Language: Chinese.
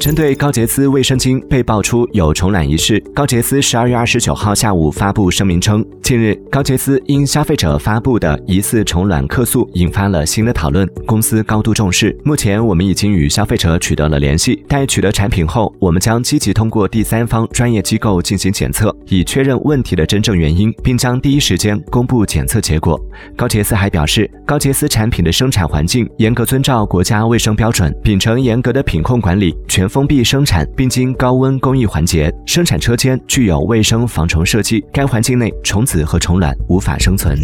针对高洁丝卫生巾被爆出有虫卵一事，高洁丝十二月二十九号下午发布声明称，近日高洁丝因消费者发布的疑似虫卵客诉引发了新的讨论，公司高度重视。目前我们已经与消费者取得了联系，待取得产品后，我们将积极通过第三方专业机构进行检测，以确认问题的真正原因，并将第一时间公布检测结果。高洁丝还表示，高洁丝产品的生产环境严格遵照国家卫生标准，秉承严格的品控管理全。封闭生产，并经高温工艺环节。生产车间具有卫生防虫设计，该环境内虫子和虫卵无法生存。